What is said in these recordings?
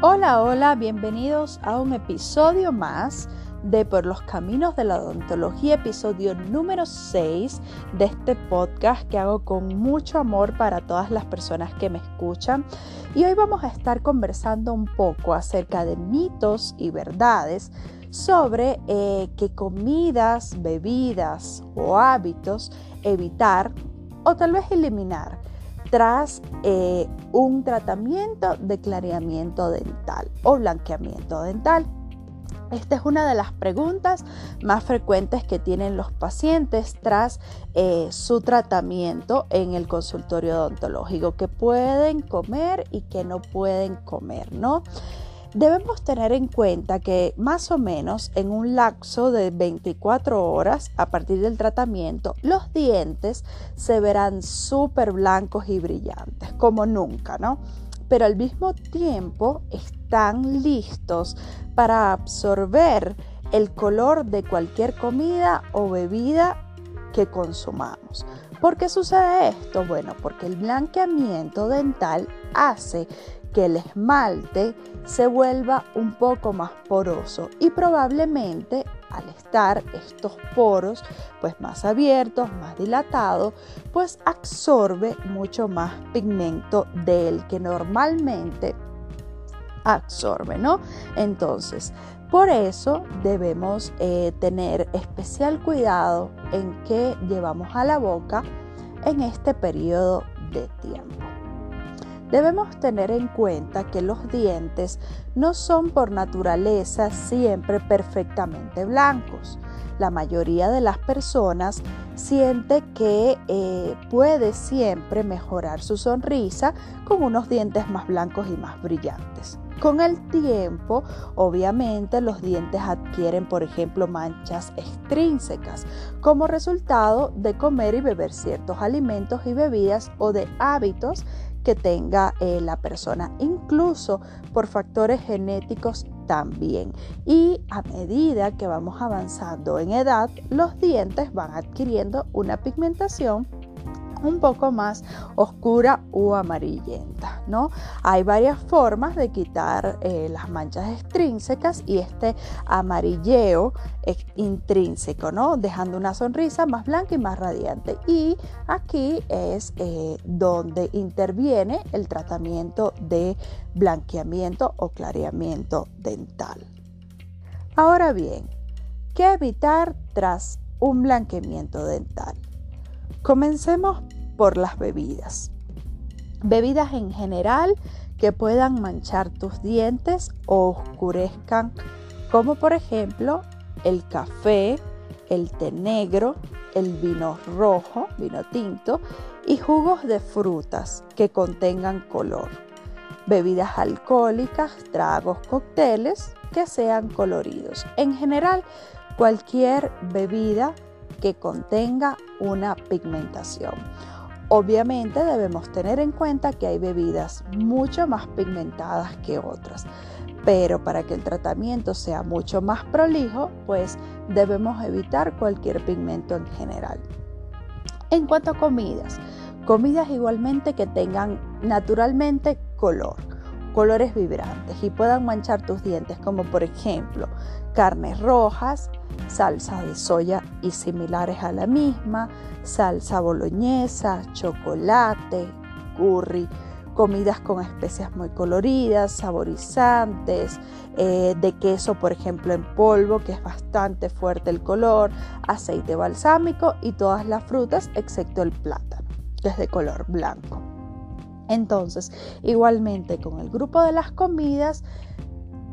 Hola, hola, bienvenidos a un episodio más de Por los Caminos de la Odontología, episodio número 6 de este podcast que hago con mucho amor para todas las personas que me escuchan. Y hoy vamos a estar conversando un poco acerca de mitos y verdades sobre eh, qué comidas, bebidas o hábitos evitar o tal vez eliminar tras eh, un tratamiento de clareamiento dental o blanqueamiento dental. Esta es una de las preguntas más frecuentes que tienen los pacientes tras eh, su tratamiento en el consultorio odontológico, que pueden comer y que no pueden comer, ¿no? Debemos tener en cuenta que más o menos en un lapso de 24 horas a partir del tratamiento, los dientes se verán súper blancos y brillantes, como nunca, ¿no? Pero al mismo tiempo están listos para absorber el color de cualquier comida o bebida que consumamos. ¿Por qué sucede esto? Bueno, porque el blanqueamiento dental hace que el esmalte se vuelva un poco más poroso y probablemente al estar estos poros pues más abiertos, más dilatados, pues absorbe mucho más pigmento del que normalmente absorbe, ¿no? Entonces, por eso debemos eh, tener especial cuidado en qué llevamos a la boca en este periodo de tiempo. Debemos tener en cuenta que los dientes no son por naturaleza siempre perfectamente blancos. La mayoría de las personas siente que eh, puede siempre mejorar su sonrisa con unos dientes más blancos y más brillantes. Con el tiempo, obviamente, los dientes adquieren, por ejemplo, manchas extrínsecas como resultado de comer y beber ciertos alimentos y bebidas o de hábitos que tenga eh, la persona, incluso por factores genéticos también. Y a medida que vamos avanzando en edad, los dientes van adquiriendo una pigmentación un poco más oscura o amarillenta, ¿no? Hay varias formas de quitar eh, las manchas extrínsecas y este amarilleo intrínseco, ¿no? Dejando una sonrisa más blanca y más radiante. Y aquí es eh, donde interviene el tratamiento de blanqueamiento o clareamiento dental. Ahora bien, ¿qué evitar tras un blanqueamiento dental? Comencemos por las bebidas. Bebidas en general que puedan manchar tus dientes o oscurezcan, como por ejemplo el café, el té negro, el vino rojo, vino tinto y jugos de frutas que contengan color. Bebidas alcohólicas, tragos, cócteles que sean coloridos. En general, cualquier bebida que contenga una pigmentación. Obviamente debemos tener en cuenta que hay bebidas mucho más pigmentadas que otras, pero para que el tratamiento sea mucho más prolijo, pues debemos evitar cualquier pigmento en general. En cuanto a comidas, comidas igualmente que tengan naturalmente color, colores vibrantes y puedan manchar tus dientes, como por ejemplo carnes rojas, salsa de soya y similares a la misma, salsa boloñesa, chocolate, curry, comidas con especias muy coloridas, saborizantes, eh, de queso por ejemplo en polvo, que es bastante fuerte el color, aceite balsámico y todas las frutas excepto el plátano, que es de color blanco. Entonces, igualmente con el grupo de las comidas,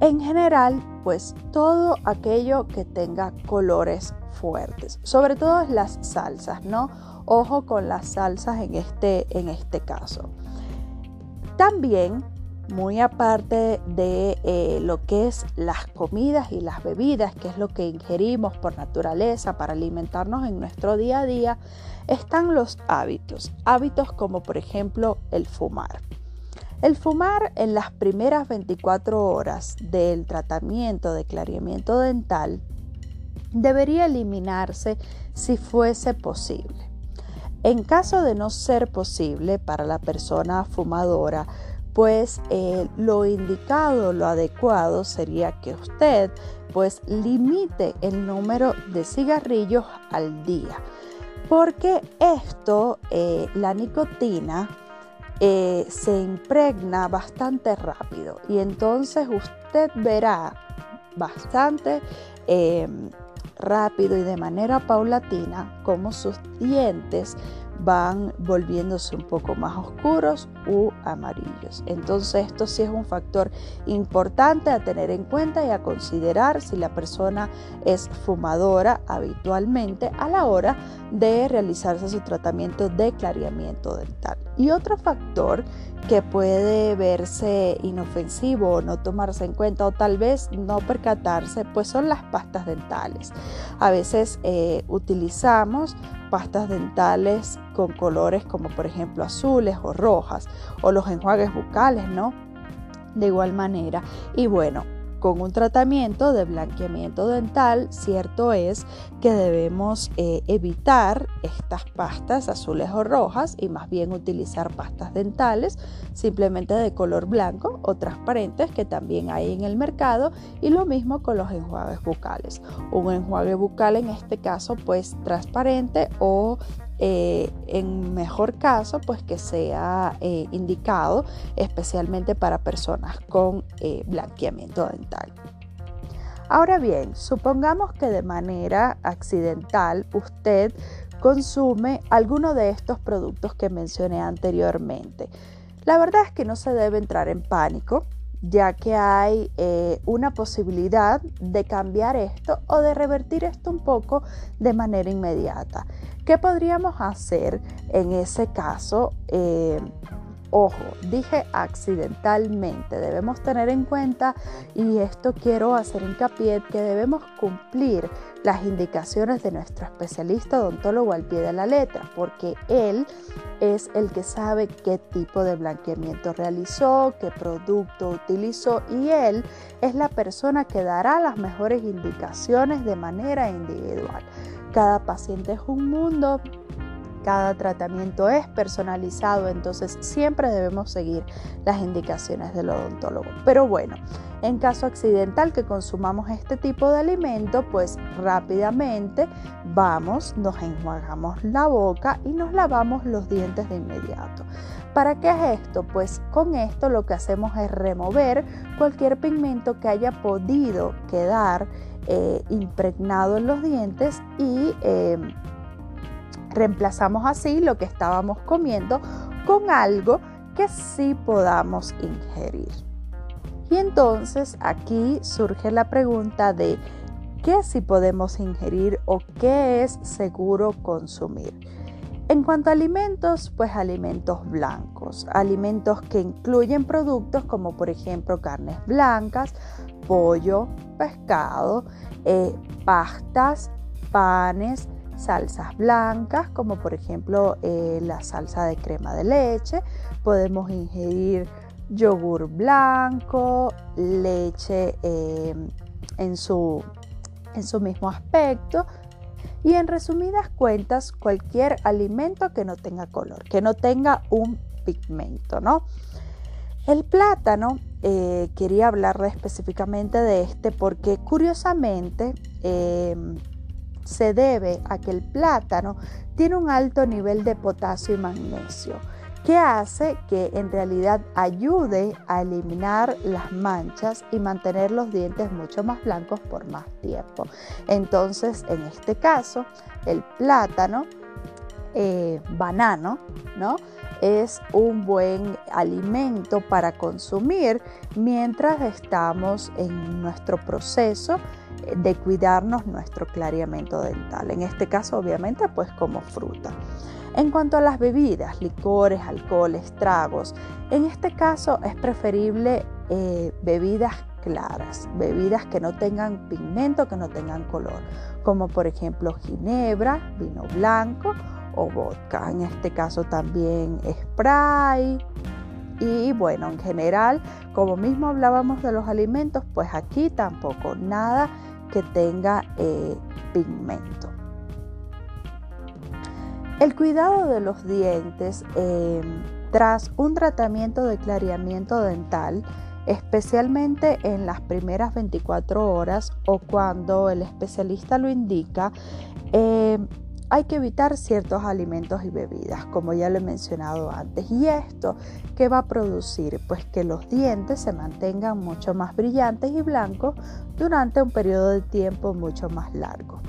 en general, pues todo aquello que tenga colores fuertes, sobre todo las salsas, ¿no? Ojo con las salsas en este, en este caso. También, muy aparte de eh, lo que es las comidas y las bebidas, que es lo que ingerimos por naturaleza para alimentarnos en nuestro día a día, están los hábitos. Hábitos como por ejemplo el fumar. El fumar en las primeras 24 horas del tratamiento de clareamiento dental debería eliminarse si fuese posible. En caso de no ser posible para la persona fumadora, pues eh, lo indicado, lo adecuado sería que usted pues limite el número de cigarrillos al día. Porque esto, eh, la nicotina, eh, se impregna bastante rápido y entonces usted verá bastante rápido y de manera paulatina cómo sus dientes van volviéndose un poco más oscuros u amarillos. Entonces esto sí es un factor importante a tener en cuenta y a considerar si la persona es fumadora habitualmente a la hora de realizarse su tratamiento de clareamiento dental. Y otro factor que puede verse inofensivo o no tomarse en cuenta o tal vez no percatarse, pues son las pastas dentales. A veces eh, utilizamos pastas dentales con colores como por ejemplo azules o rojas o los enjuagues bucales, ¿no? De igual manera. Y bueno, con un tratamiento de blanqueamiento dental, cierto es que debemos eh, evitar estas pastas azules o rojas y más bien utilizar pastas dentales simplemente de color blanco o transparentes que también hay en el mercado y lo mismo con los enjuagues bucales. Un enjuague bucal en este caso pues transparente o eh, en mejor caso, pues que sea eh, indicado especialmente para personas con eh, blanqueamiento dental. Ahora bien, supongamos que de manera accidental usted consume alguno de estos productos que mencioné anteriormente. La verdad es que no se debe entrar en pánico, ya que hay una posibilidad de cambiar esto o de revertir esto un poco de manera inmediata. ¿Qué podríamos hacer en ese caso? Eh, ojo, dije accidentalmente, debemos tener en cuenta, y esto quiero hacer hincapié, que debemos cumplir las indicaciones de nuestro especialista odontólogo al pie de la letra, porque él es el que sabe qué tipo de blanqueamiento realizó, qué producto utilizó y él es la persona que dará las mejores indicaciones de manera individual. Cada paciente es un mundo, cada tratamiento es personalizado, entonces siempre debemos seguir las indicaciones del odontólogo. Pero bueno, en caso accidental que consumamos este tipo de alimento, pues rápidamente vamos, nos enjuagamos la boca y nos lavamos los dientes de inmediato. ¿Para qué es esto? Pues con esto lo que hacemos es remover cualquier pigmento que haya podido quedar eh, impregnado en los dientes y em, reemplazamos así lo que estábamos comiendo con algo que sí podamos ingerir. Y entonces aquí surge la pregunta de qué sí podemos ingerir o qué es seguro consumir. En cuanto a alimentos, pues alimentos blancos, alimentos que incluyen productos como por ejemplo carnes blancas, pollo, pescado, eh, pastas, panes, salsas blancas, como por ejemplo eh, la salsa de crema de leche. Podemos ingerir yogur blanco, leche em, en, su, en su mismo aspecto. Y en resumidas cuentas, cualquier alimento que no tenga color, que no tenga un pigmento, ¿no? El plátano, eh, quería hablarle específicamente de este porque curiosamente em, se debe a que el plátano tiene un alto nivel de potasio y magnesio que hace que en realidad ayude a eliminar las manchas y mantener los dientes mucho más blancos por más tiempo. Entonces, en este caso, el plátano, eh, banano, ¿no? es un buen alimento para consumir mientras estamos en nuestro proceso de cuidarnos nuestro clareamiento dental. En este caso, obviamente, pues como fruta. En cuanto a las bebidas, licores, alcoholes, tragos, en este caso es preferible eh, bebidas claras, bebidas que no tengan pigmento, que no tengan color, como por ejemplo ginebra, vino blanco o vodka. En este caso también spray. Y bueno, en general, como mismo hablábamos de los alimentos, pues aquí tampoco nada que tenga eh, pigmento. El cuidado de los dientes em, Tras un tratamiento de clareamiento dental, especialmente en las primeras 24 horas o cuando el especialista lo indica, eh, hay que evitar ciertos alimentos y bebidas, como ya lo he mencionado antes. ¿Y esto qué va a producir? Pues que los dientes se mantengan mucho más brillantes y blancos durante un periodo de tiempo mucho más largo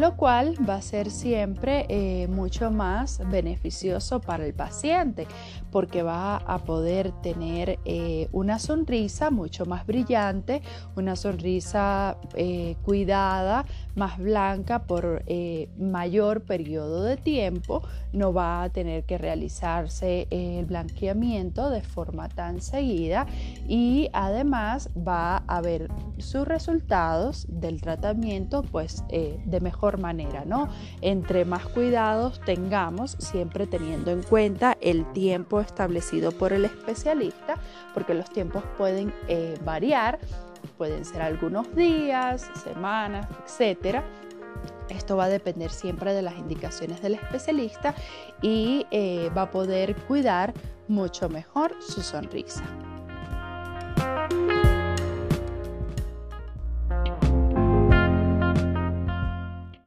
lo cual va a ser siempre eh, mucho más beneficioso para el paciente porque va a poder tener eh, una sonrisa mucho más brillante, una sonrisa eh, cuidada, más blanca por mayor periodo de tiempo, no va a tener que realizarse el blanqueamiento de forma tan seguida y además va a ver sus resultados del tratamiento pues de mejor manera, ¿no? Entre más cuidados tengamos, siempre teniendo en cuenta el tiempo establecido por el especialista, porque los tiempos pueden eh, variar, pueden ser algunos días, semanas, etcétera. Esto va a depender siempre de las indicaciones del especialista y eh, va a poder cuidar mucho mejor su sonrisa.